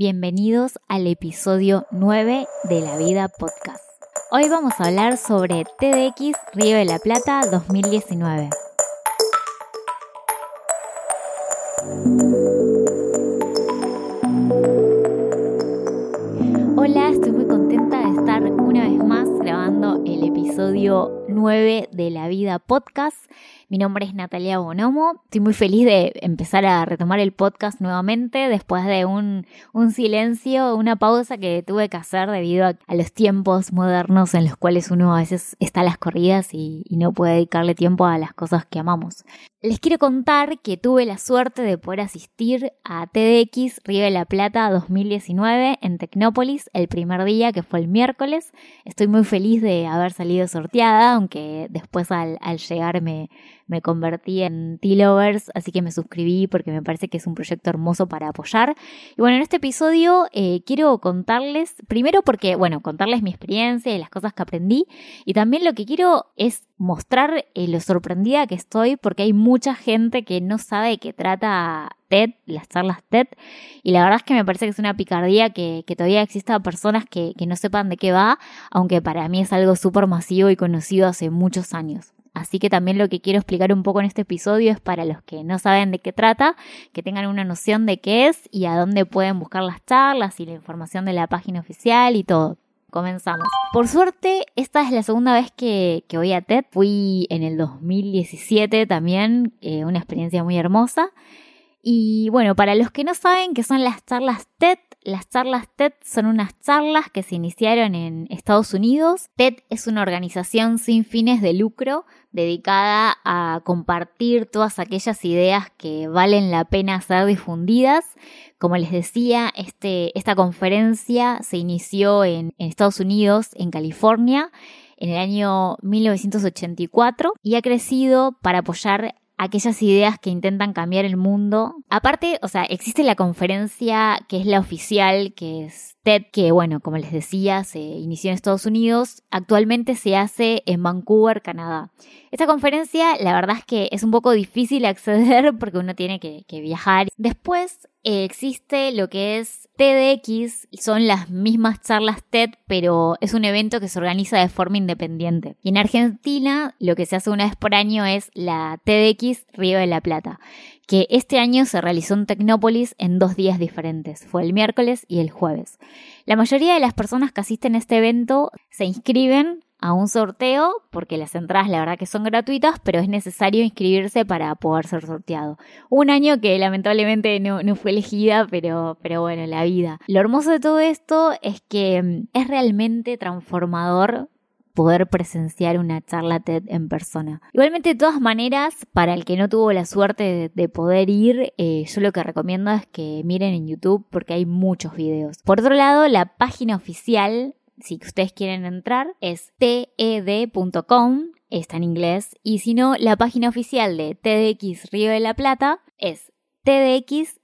Bienvenidos al episodio 9 de La Vida Podcast. Hoy vamos a hablar sobre TDX Río de la Plata 2019. Hola, estoy muy contenta de estar una vez más grabando el episodio 9 de La Vida Podcast. Mi nombre es Natalia Bonomo. Estoy muy feliz de empezar a retomar el podcast nuevamente después de un, silencio, una pausa que tuve que hacer debido a, los tiempos modernos en los cuales uno a veces está a las corridas y, y no puede dedicarle tiempo a las cosas que amamos. Les quiero contar que tuve la suerte de poder asistir a TDX Río de la Plata 2019 en Tecnópolis el primer día que fue el miércoles. Estoy muy feliz de haber salido sorteada, aunque después al, al llegar me, me convertí en T-Lovers, así que me suscribí porque me parece que es un proyecto hermoso para apoyar. Y bueno, en este episodio eh, quiero contarles, primero porque, bueno, contarles mi experiencia y las cosas que aprendí, y también lo que quiero es mostrar eh, lo sorprendida que estoy porque hay mucha gente que no sabe de qué trata TED, las charlas TED, y la verdad es que me parece que es una picardía que, todavía existan personas que, que no sepan de qué va, aunque para mí es algo súper masivo y conocido hace muchos años. Así que también lo que quiero explicar un poco en este episodio es para los que no saben de qué trata, que tengan una noción de qué es y a dónde pueden buscar las charlas y la información de la página oficial y todo. Comenzamos. Por suerte, esta es la segunda vez que, voy a TED. Fui en el 2017 también, eh, una experiencia muy hermosa. Y bueno, para los que no saben qué son las charlas TED, las charlas TED son unas charlas que se iniciaron en Estados Unidos. TED es una organización sin fines de lucro dedicada a compartir todas aquellas ideas que valen la pena ser difundidas. Como les decía, este, esta conferencia se inició en, Estados Unidos, en California, en el año 1984 y ha crecido para apoyar aquellas ideas que intentan cambiar el mundo. Aparte, o sea, existe la conferencia que es la oficial, que es TED, que bueno, como les decía, se inició en Estados Unidos, actualmente se hace en Vancouver, Canadá. Esta conferencia, la verdad es que es un poco difícil acceder porque uno tiene que, que viajar. Después eh, existe lo que es TEDx, son las mismas charlas TED, pero es un evento que se organiza de forma independiente. Y en Argentina, lo que se hace una vez por año es la TEDx Río de la Plata, que este año se realizó en Tecnópolis en dos días diferentes, fue el miércoles y el jueves. La mayoría de las personas que asisten a este evento se inscriben a un sorteo, porque las entradas la verdad que son gratuitas, pero es necesario inscribirse para poder ser sorteado. Un año que lamentablemente no, fue elegida, pero, pero bueno, la vida. Lo hermoso de todo esto es que mm, es realmente transformador poder presenciar una charla TED en persona. Igualmente, de todas maneras, para el que no tuvo la suerte de, poder ir, eh, yo lo que recomiendo es que miren en YouTube porque hay muchos videos. Por otro lado, la página oficial si ustedes quieren entrar, es ted.com, está en inglés, y si no, la página oficial de TDX Río de la Plata es TDX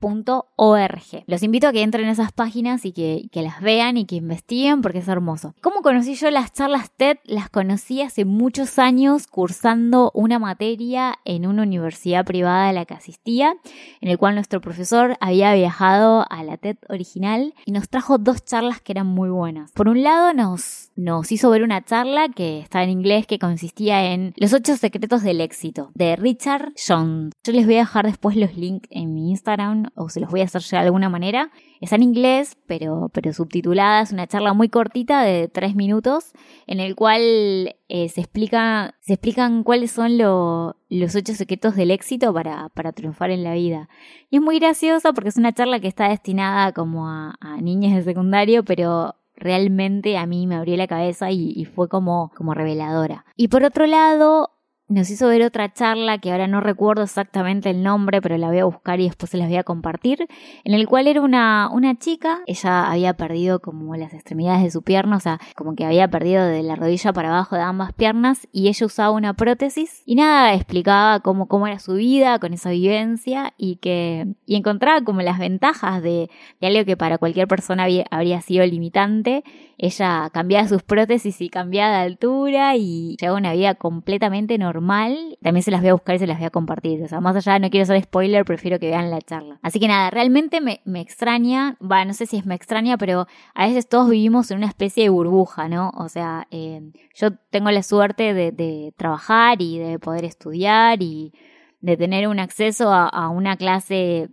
.org. Los invito a que entren en esas páginas y que, las vean y que investiguen porque es hermoso. ¿Cómo conocí yo las charlas TED? Las conocí hace muchos años cursando una materia en una universidad privada a la que asistía, en el cual nuestro profesor había viajado a la TED original y nos trajo dos charlas que eran muy buenas. Por un lado nos, nos hizo ver una charla que estaba en inglés que consistía en Los ocho secretos del éxito de Richard Jones. Yo les voy a dejar después los links en mi Instagram o se los voy a hacer llegar de alguna manera. Está en inglés, pero, pero subtitulada. Es una charla muy cortita de tres minutos en el cual eh, se, explica, se explican cuáles son los ocho secretos del éxito para, para, triunfar en la vida. Y es muy graciosa porque es una charla que está destinada como a, a niñas de secundario, pero realmente a mí me abrió la cabeza y, y, fue como, como reveladora. Y por otro lado, nos hizo ver otra charla que ahora no recuerdo exactamente el nombre, pero la voy a buscar y después se las voy a compartir, en el cual era una, una chica, ella había perdido como las extremidades de su pierna, o sea, como que había perdido de la rodilla para abajo de ambas piernas y ella usaba una prótesis y nada, explicaba cómo, cómo era su vida con esa vivencia y que y encontraba como las ventajas de, de algo que para cualquier persona habría sido limitante. Ella cambiaba sus prótesis y cambiaba de altura y llevaba una vida completamente normal normal. También se las voy a buscar y se las voy a compartir. O sea, más allá, no quiero hacer spoiler, prefiero que vean la charla. Así que nada, realmente me, me extraña, va, no sé si es me extraña, pero a veces todos vivimos en una especie de burbuja, ¿no? O sea, eh, yo tengo la suerte de, trabajar y de poder estudiar y de tener un acceso a una clase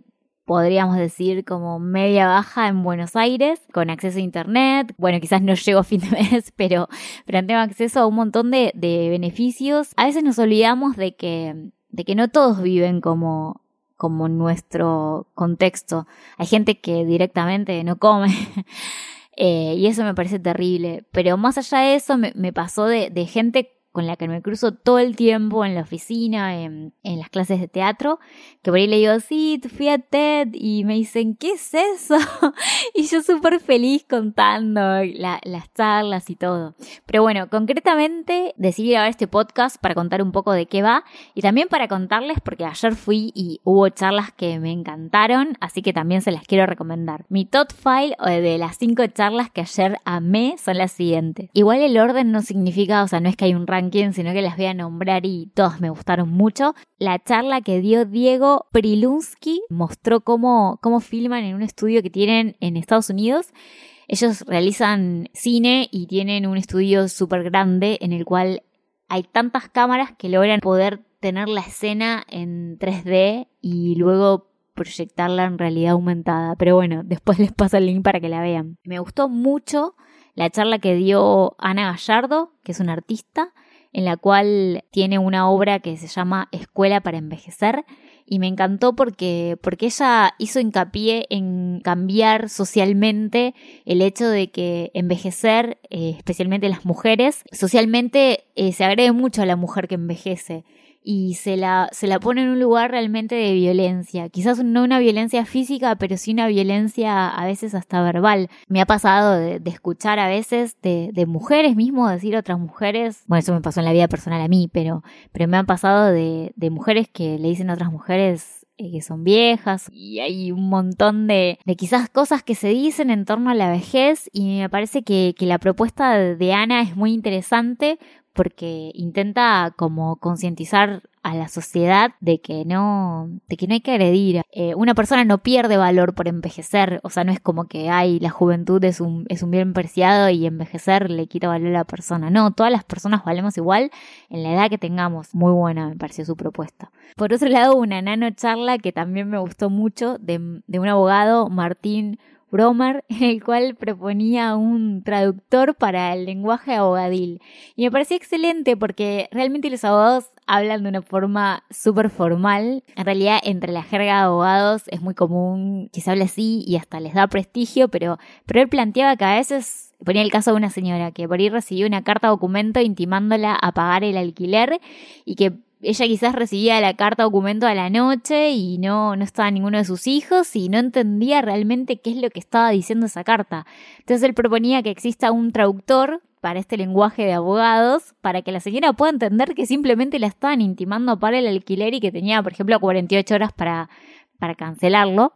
podríamos decir como media baja en Buenos Aires, con acceso a internet. Bueno, quizás no llego a fin de mes, pero, pero tengo acceso a un montón de, de beneficios. A veces nos olvidamos de que, de que no todos viven como, como nuestro contexto. Hay gente que directamente no come. eh, y eso me parece terrible. Pero más allá de eso, me, me pasó de, de gente con la que me cruzo todo el tiempo en la oficina, en, las clases de teatro, que por ahí le digo, sí, fui a TED y me dicen, ¿qué es eso? y yo súper feliz contando la, las charlas y todo. Pero bueno, concretamente decidí grabar este podcast para contar un poco de qué va y también para contarles, porque ayer fui y hubo charlas que me encantaron, así que también se las quiero recomendar. Mi top file de las cinco charlas que ayer amé son las siguientes. Igual el orden no significa, o sea, no es que hay un ranking sino que las voy a nombrar y todas me gustaron mucho. La charla que dio Diego Prilunsky mostró cómo, cómo filman en un estudio que tienen en Estados Unidos. Ellos realizan cine y tienen un estudio súper grande en el cual hay tantas cámaras que logran poder tener la escena en 3D y luego proyectarla en realidad aumentada. Pero bueno, después les paso el link para que la vean. Me gustó mucho la charla que dio Ana Gallardo, que es una artista, en la cual tiene una obra que se llama Escuela para Envejecer y me encantó porque, porque ella hizo hincapié en cambiar socialmente el hecho de que envejecer, eh, especialmente las mujeres, socialmente eh, se agrede mucho a la mujer que envejece y se la, se la pone en un lugar realmente de violencia. Quizás no una violencia física, pero sí una violencia a veces hasta verbal. Me ha pasado de, escuchar a veces de, mujeres mismo decir a otras mujeres, bueno, eso me pasó en la vida personal a mí, pero, pero me han pasado de, de mujeres que le dicen a otras mujeres eh, que son viejas y hay un montón de, de, quizás cosas que se dicen en torno a la vejez y me parece que, que la propuesta de Ana es muy interesante porque intenta como concientizar a la sociedad de que no, de que no hay que agredir. Eh, una persona no pierde valor por envejecer, o sea, no es como que hay la juventud es un, es un bien preciado y envejecer le quita valor a la persona. No, todas las personas valemos igual en la edad que tengamos. Muy buena me pareció su propuesta. Por otro lado, una nano charla que también me gustó mucho de, de un abogado, Martín Bromer, en el cual proponía un traductor para el lenguaje abogadil. Y me parecía excelente porque realmente los abogados hablan de una forma súper formal. En realidad, entre la jerga de abogados es muy común que se hable así y hasta les da prestigio, pero, pero él planteaba que a veces ponía el caso de una señora que por ahí recibió una carta documento intimándola a pagar el alquiler y que ella quizás recibía la carta documento a la noche y no, no estaba ninguno de sus hijos y no entendía realmente qué es lo que estaba diciendo esa carta. Entonces él proponía que exista un traductor para este lenguaje de abogados para que la señora pueda entender que simplemente la estaban intimando para el alquiler y que tenía, por ejemplo, 48 horas para, para cancelarlo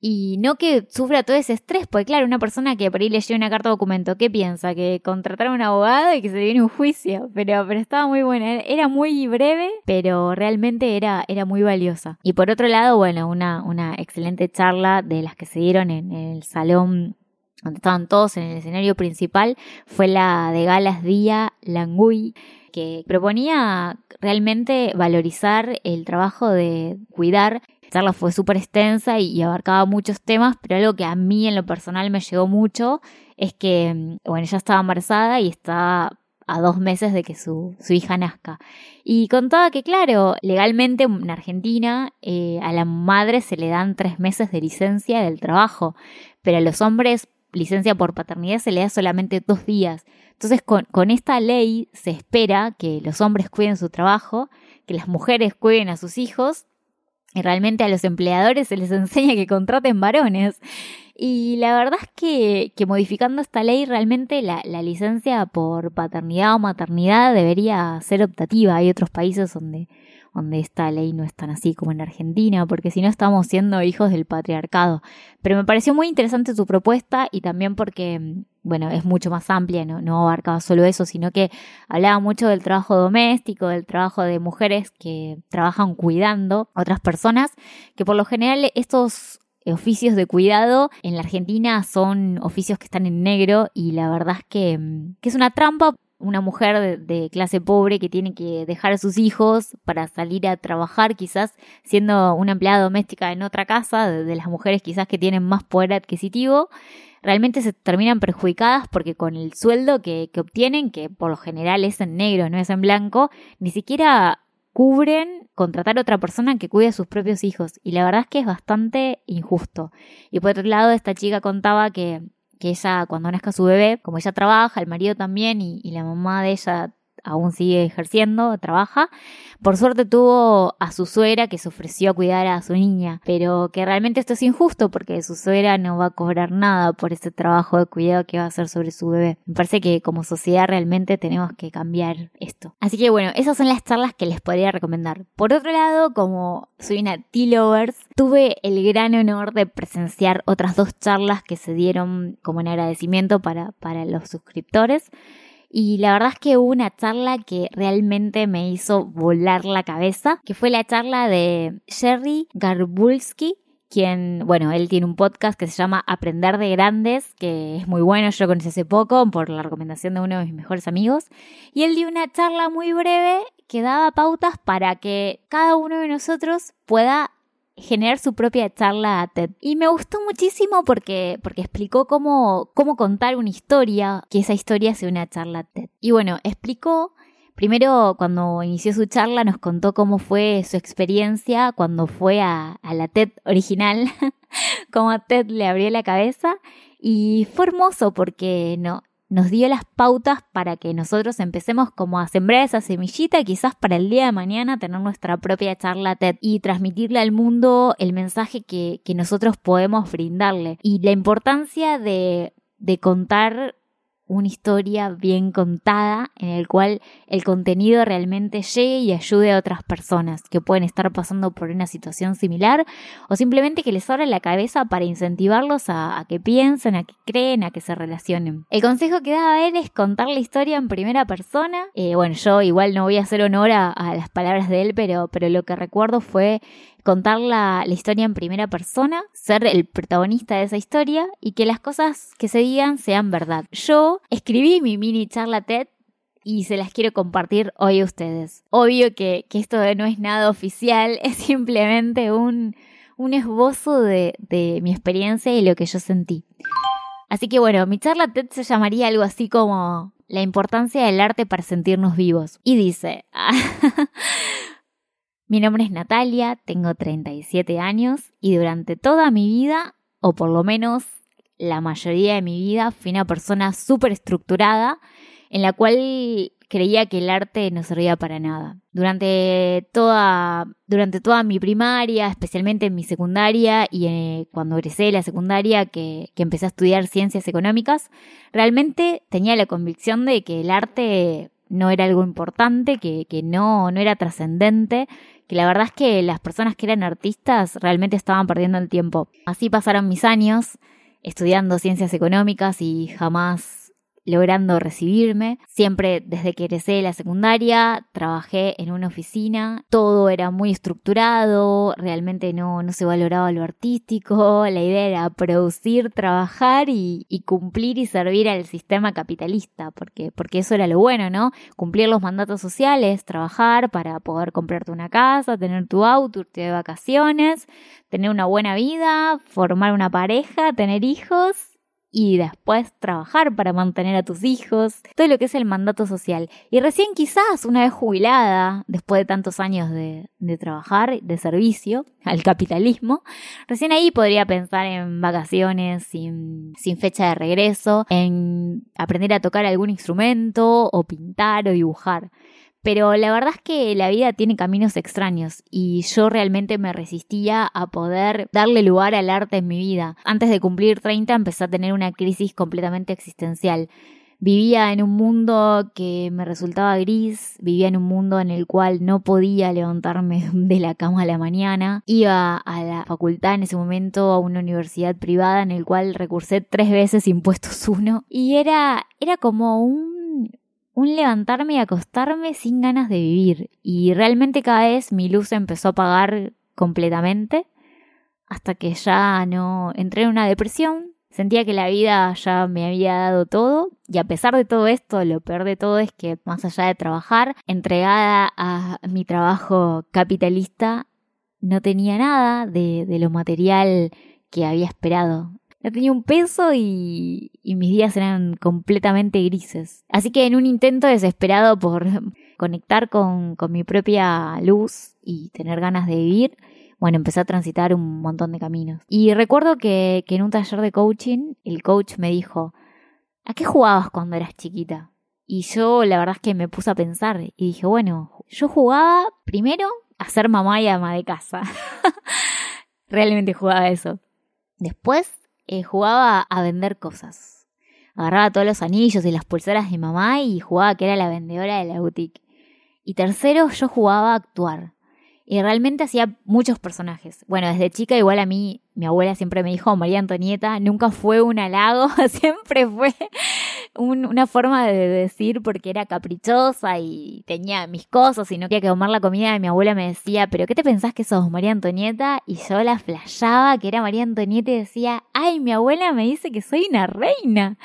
y no que sufra todo ese estrés, porque claro, una persona que por ahí le una carta documento, ¿qué piensa? Que contratar a un abogado y que se viene un juicio, pero, pero estaba muy buena, era muy breve, pero realmente era, era muy valiosa. Y por otro lado, bueno, una, una excelente charla de las que se dieron en el salón donde estaban todos en el escenario principal, fue la de Galas Día Langui, que proponía realmente valorizar el trabajo de cuidar la charla fue súper extensa y, abarcaba muchos temas, pero algo que a mí en lo personal me llegó mucho es que, mm, bueno, ella estaba embarazada y está a dos meses de que su, su hija nazca. Y contaba que, claro, legalmente en Argentina eh, a la madre se le dan tres meses de licencia del trabajo, pero a los hombres licencia por paternidad se le da solamente dos días. Entonces, con, esta ley se espera que los hombres cuiden su trabajo, que las mujeres cuiden a sus hijos y realmente a los empleadores se les enseña que contraten varones. Y la verdad es que, que modificando esta ley realmente la, licencia por paternidad o maternidad debería ser optativa. Hay otros países donde, donde esta ley no es tan así como en Argentina, porque si no estamos siendo hijos del patriarcado. Pero me pareció muy interesante su propuesta y también porque, bueno, es mucho más amplia, no, no abarcaba solo eso, sino que hablaba mucho del trabajo doméstico, del trabajo de mujeres que trabajan cuidando a otras personas, que por lo general estos oficios de cuidado en la Argentina son oficios que están en negro y la verdad es que, que es una trampa una mujer de, clase pobre que tiene que dejar a sus hijos para salir a trabajar, quizás siendo una empleada doméstica en otra casa, de, las mujeres quizás que tienen más poder adquisitivo, realmente se terminan perjudicadas porque con el sueldo que, que obtienen, que por lo general es en negro, no es en blanco, ni siquiera cubren contratar a otra persona que cuide a sus propios hijos. Y la verdad es que es bastante injusto. Y por otro lado, esta chica contaba que que ella cuando nazca su bebé, como ella trabaja, el marido también y, y la mamá de ella aún sigue ejerciendo, trabaja. Por suerte tuvo a su suegra que se ofreció a cuidar a su niña, pero que realmente esto es injusto porque su suegra no va a cobrar nada por ese trabajo de cuidado que va a hacer sobre su bebé. Me parece que como sociedad realmente tenemos que cambiar esto. Así que bueno, esas son las charlas que les podría recomendar. Por otro lado, como soy una T-Lovers, tuve el gran honor de presenciar otras dos charlas que se dieron como en agradecimiento para, para los suscriptores. Y la verdad es que hubo una charla que realmente me hizo volar la cabeza, que fue la charla de Jerry Garbulski, quien, bueno, él tiene un podcast que se llama Aprender de Grandes, que es muy bueno, yo lo conocí hace poco por la recomendación de uno de mis mejores amigos, y él dio una charla muy breve que daba pautas para que cada uno de nosotros pueda generar su propia charla a TED. Y me gustó muchísimo porque, porque explicó cómo, cómo contar una historia, que esa historia sea una charla TED. Y bueno, explicó, primero cuando inició su charla nos contó cómo fue su experiencia cuando fue a, a la TED original, cómo TED le abrió la cabeza. Y fue hermoso porque no, nos dio las pautas para que nosotros empecemos como a sembrar esa semillita, quizás para el día de mañana tener nuestra propia charla TED y transmitirle al mundo el mensaje que, que nosotros podemos brindarle. Y la importancia de, de contar una historia bien contada en el cual el contenido realmente llegue y ayude a otras personas que pueden estar pasando por una situación similar o simplemente que les abra la cabeza para incentivarlos a, que piensen, a que creen, a que se relacionen. El consejo que daba él es contar la historia en primera persona. Eh, bueno, yo igual no voy a hacer honor a, a, las palabras de él, pero, pero lo que recuerdo fue contar la, historia en primera persona, ser el protagonista de esa historia y que las cosas que se digan sean verdad. Yo escribí mi mini charla TED y se las quiero compartir hoy a ustedes. Obvio que, esto no es nada oficial, es simplemente un, esbozo de, de mi experiencia y lo que yo sentí. Así que bueno, mi charla TED se llamaría algo así como la importancia del arte para sentirnos vivos. Y dice, Mi nombre es Natalia, tengo 37 años y durante toda mi vida, o por lo menos la mayoría de mi vida, fui una persona súper estructurada en la cual creía que el arte no servía para nada. Durante toda, durante toda mi primaria, especialmente en mi secundaria y eh, cuando egresé de la secundaria que, que empecé a estudiar ciencias económicas, realmente tenía la convicción de que el arte no era algo importante, que, que no, no era trascendente, que la verdad es que las personas que eran artistas realmente estaban perdiendo el tiempo. Así pasaron mis años estudiando ciencias económicas y jamás logrando recibirme. Siempre desde que egresé la secundaria trabajé en una oficina, todo era muy estructurado, realmente no, no se valoraba lo artístico, la idea era producir, trabajar y, cumplir y servir al sistema capitalista, porque, porque eso era lo bueno, ¿no? Cumplir los mandatos sociales, trabajar para poder comprarte una casa, tener tu auto, irte de vacaciones, tener una buena vida, formar una pareja, tener hijos y después trabajar para mantener a tus hijos, todo lo que es el mandato social. Y recién quizás una vez jubilada, después de tantos años de, de, trabajar, de servicio al capitalismo, recién ahí podría pensar en vacaciones sin, sin fecha de regreso, en aprender a tocar algún instrumento o pintar o dibujar. Pero la verdad es que la vida tiene caminos extraños y yo realmente me resistía a poder darle lugar al arte en mi vida. Antes de cumplir 30 empecé a tener una crisis completamente existencial. Vivía en un mundo que me resultaba gris, vivía en un mundo en el cual no podía levantarme de la cama a la mañana. Iba a la facultad en ese momento, a una universidad privada en el cual recursé tres veces impuestos uno. Y era, era como un, un levantarme y acostarme sin ganas de vivir. Y realmente cada vez mi luz empezó a apagar completamente hasta que ya no entré en una depresión Sentía que la vida ya me había dado todo y a pesar de todo esto, lo peor de todo es que más allá de trabajar, entregada a mi trabajo capitalista, no tenía nada de, lo material que había esperado. No tenía un peso y, mis días eran completamente grises. Así que en un intento desesperado por conectar con, con mi propia luz y tener ganas de vivir, bueno, empecé a transitar un montón de caminos. Y recuerdo que, en un taller de coaching, el coach me dijo, ¿a qué jugabas cuando eras chiquita? Y yo la verdad es que me puse a pensar y dije, bueno, yo jugaba primero a ser mamá y ama de casa. Realmente jugaba eso. Después eh, jugaba a vender cosas. Agarraba todos los anillos y las pulseras de mamá y jugaba que era la vendedora de la boutique. Y tercero, yo jugaba a actuar. Y realmente hacía muchos personajes. Bueno, desde chica igual a mí, mi abuela siempre me dijo María Antonieta, nunca fue un halago, siempre fue una forma de decir porque era caprichosa y tenía mis cosas y no quería que comer la comida y mi abuela me decía, pero ¿qué te pensás que sos María Antonieta? Y yo la flashaba que era María Antonieta y decía, ay, mi abuela me dice que soy una reina.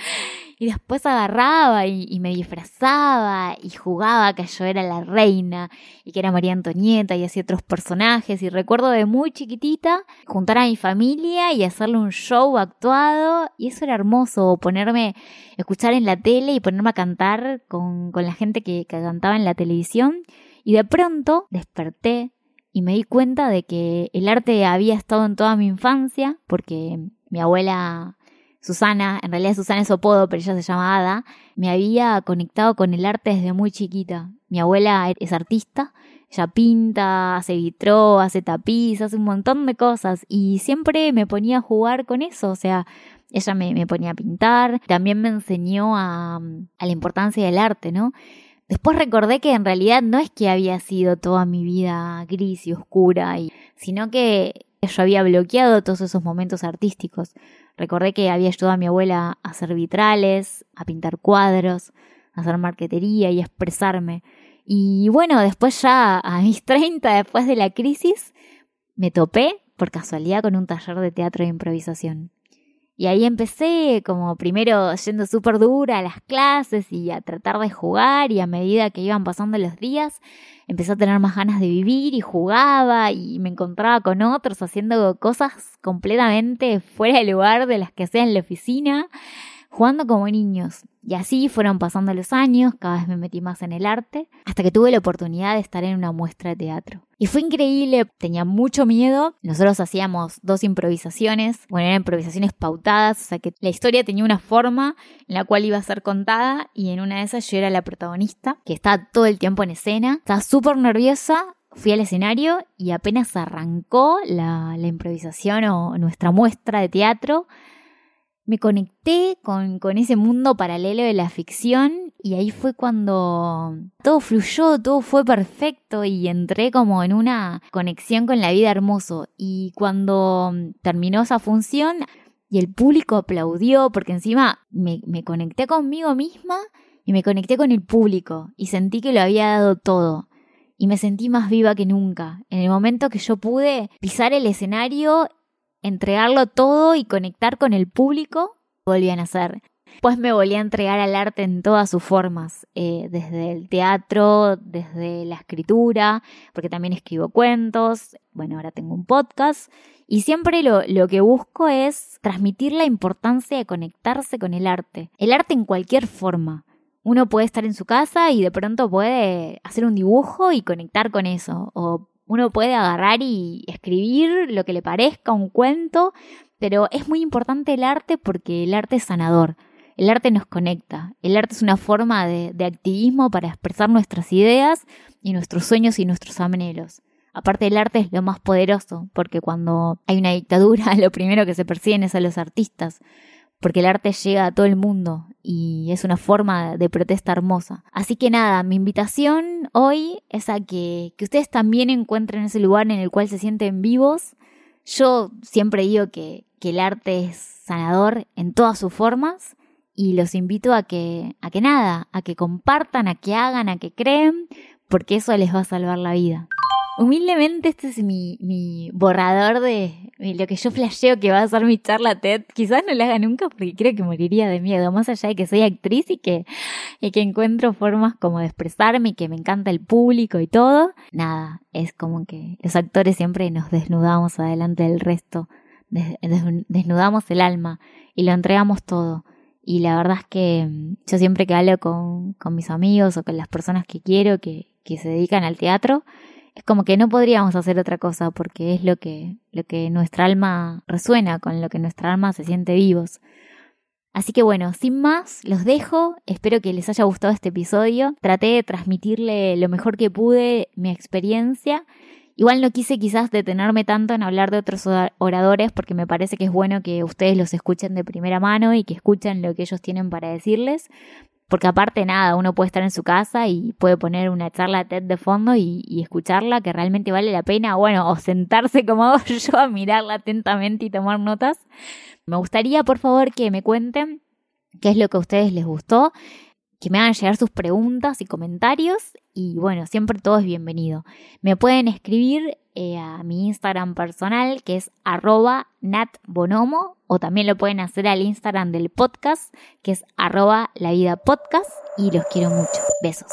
Y después agarraba y, me disfrazaba y jugaba que yo era la reina y que era María Antonieta y hacía otros personajes. Y recuerdo de muy chiquitita juntar a mi familia y hacerle un show actuado. Y eso era hermoso, ponerme, escuchar en la tele y ponerme a cantar con, la gente que, que cantaba en la televisión. Y de pronto desperté y me di cuenta de que el arte había estado en toda mi infancia, porque mi abuela Susana, en realidad Susana es apodo, pero ella se llama Ada, me había conectado con el arte desde muy chiquita. Mi abuela es artista, ella pinta, hace vitró, hace tapiz, hace un montón de cosas y siempre me ponía a jugar con eso, o sea, ella me, ponía a pintar, también me enseñó a, a la importancia del arte, ¿no? Después recordé que en realidad no es que había sido toda mi vida gris y oscura, sino que yo había bloqueado todos esos momentos artísticos. Recordé que había ayudado a mi abuela a hacer vitrales, a pintar cuadros, a hacer marquetería y a expresarme. Y bueno, después ya a mis 30, después de la crisis, me topé por casualidad con un taller de teatro de improvisación. Y ahí empecé como primero yendo súper dura a las clases y a tratar de jugar y a medida que iban pasando los días empecé a tener más ganas de vivir y jugaba y me encontraba con otros haciendo cosas completamente fuera de lugar de las que hacía en la oficina jugando como niños. Y así fueron pasando los años, cada vez me metí más en el arte, hasta que tuve la oportunidad de estar en una muestra de teatro. Y fue increíble, tenía mucho miedo. Nosotros hacíamos dos improvisaciones, bueno, eran improvisaciones pautadas, o sea que la historia tenía una forma en la cual iba a ser contada y en una de esas yo era la protagonista, que estaba todo el tiempo en escena. Estaba súper nerviosa, fui al escenario y apenas arrancó la, la improvisación o nuestra muestra de teatro, me conecté con, con, ese mundo paralelo de la ficción y ahí fue cuando todo fluyó, todo fue perfecto y entré como en una conexión con la vida hermoso. Y cuando terminó esa función y el público aplaudió porque encima me, me conecté conmigo misma y me conecté con el público y sentí que lo había dado todo. Y me sentí más viva que nunca. En el momento que yo pude pisar el escenario entregarlo todo y conectar con el público, volvían a hacer. Pues me volví a entregar al arte en todas sus formas, eh, desde el teatro, desde la escritura, porque también escribo cuentos, bueno, ahora tengo un podcast, y siempre lo, lo que busco es transmitir la importancia de conectarse con el arte, el arte en cualquier forma. Uno puede estar en su casa y de pronto puede hacer un dibujo y conectar con eso, uno puede agarrar y escribir lo que le parezca, un cuento, pero es muy importante el arte porque el arte es sanador. El arte nos conecta. El arte es una forma de, activismo para expresar nuestras ideas y nuestros sueños y nuestros anhelos. Aparte el arte es lo más poderoso, porque cuando hay una dictadura lo primero que se persiguen es a los artistas. Porque el arte llega a todo el mundo y es una forma de protesta hermosa. Así que nada, mi invitación hoy es a que, que ustedes también encuentren ese lugar en el cual se sienten vivos. Yo siempre digo que, que el arte es sanador en todas sus formas y los invito a que, a que nada, a que compartan, a que hagan, a que creen, porque eso les va a salvar la vida. Humildemente este es mi, mi borrador de, lo que yo flasheo que va a ser mi charla TED. Quizás no lo haga nunca porque creo que moriría de miedo, más allá de que soy actriz y que, y que encuentro formas como de expresarme y que me encanta el público y todo. Nada, es como que los actores siempre nos desnudamos adelante del resto, desnudamos el alma y lo entregamos todo. Y la verdad es que mm, yo siempre que hablo con, con mis amigos o con las personas que quiero que, que se dedican al teatro, es como que no podríamos hacer otra cosa porque es lo que, lo que nuestra alma resuena, con lo que nuestra alma se siente vivos. Así que bueno, sin más, los dejo. Espero que les haya gustado este episodio. Traté de transmitirle lo mejor que pude mi experiencia. Igual no quise quizás detenerme tanto en hablar de otros oradores porque me parece que es bueno que ustedes los escuchen de primera mano y que escuchen lo que ellos tienen para decirles. Porque aparte nada, uno puede estar en su casa y puede poner una charla TED de fondo y, escucharla que realmente vale la pena, bueno, o sentarse como hago yo a mirarla atentamente y tomar notas. Me gustaría, por favor, que me cuenten qué es lo que a ustedes les gustó, que me hagan llegar sus preguntas y comentarios y bueno, siempre todo es bienvenido. Me pueden escribir eh, a mi Instagram personal que es arroba natbonomo o también lo pueden hacer al Instagram del podcast que es arroba la vida podcast y los quiero mucho. Besos.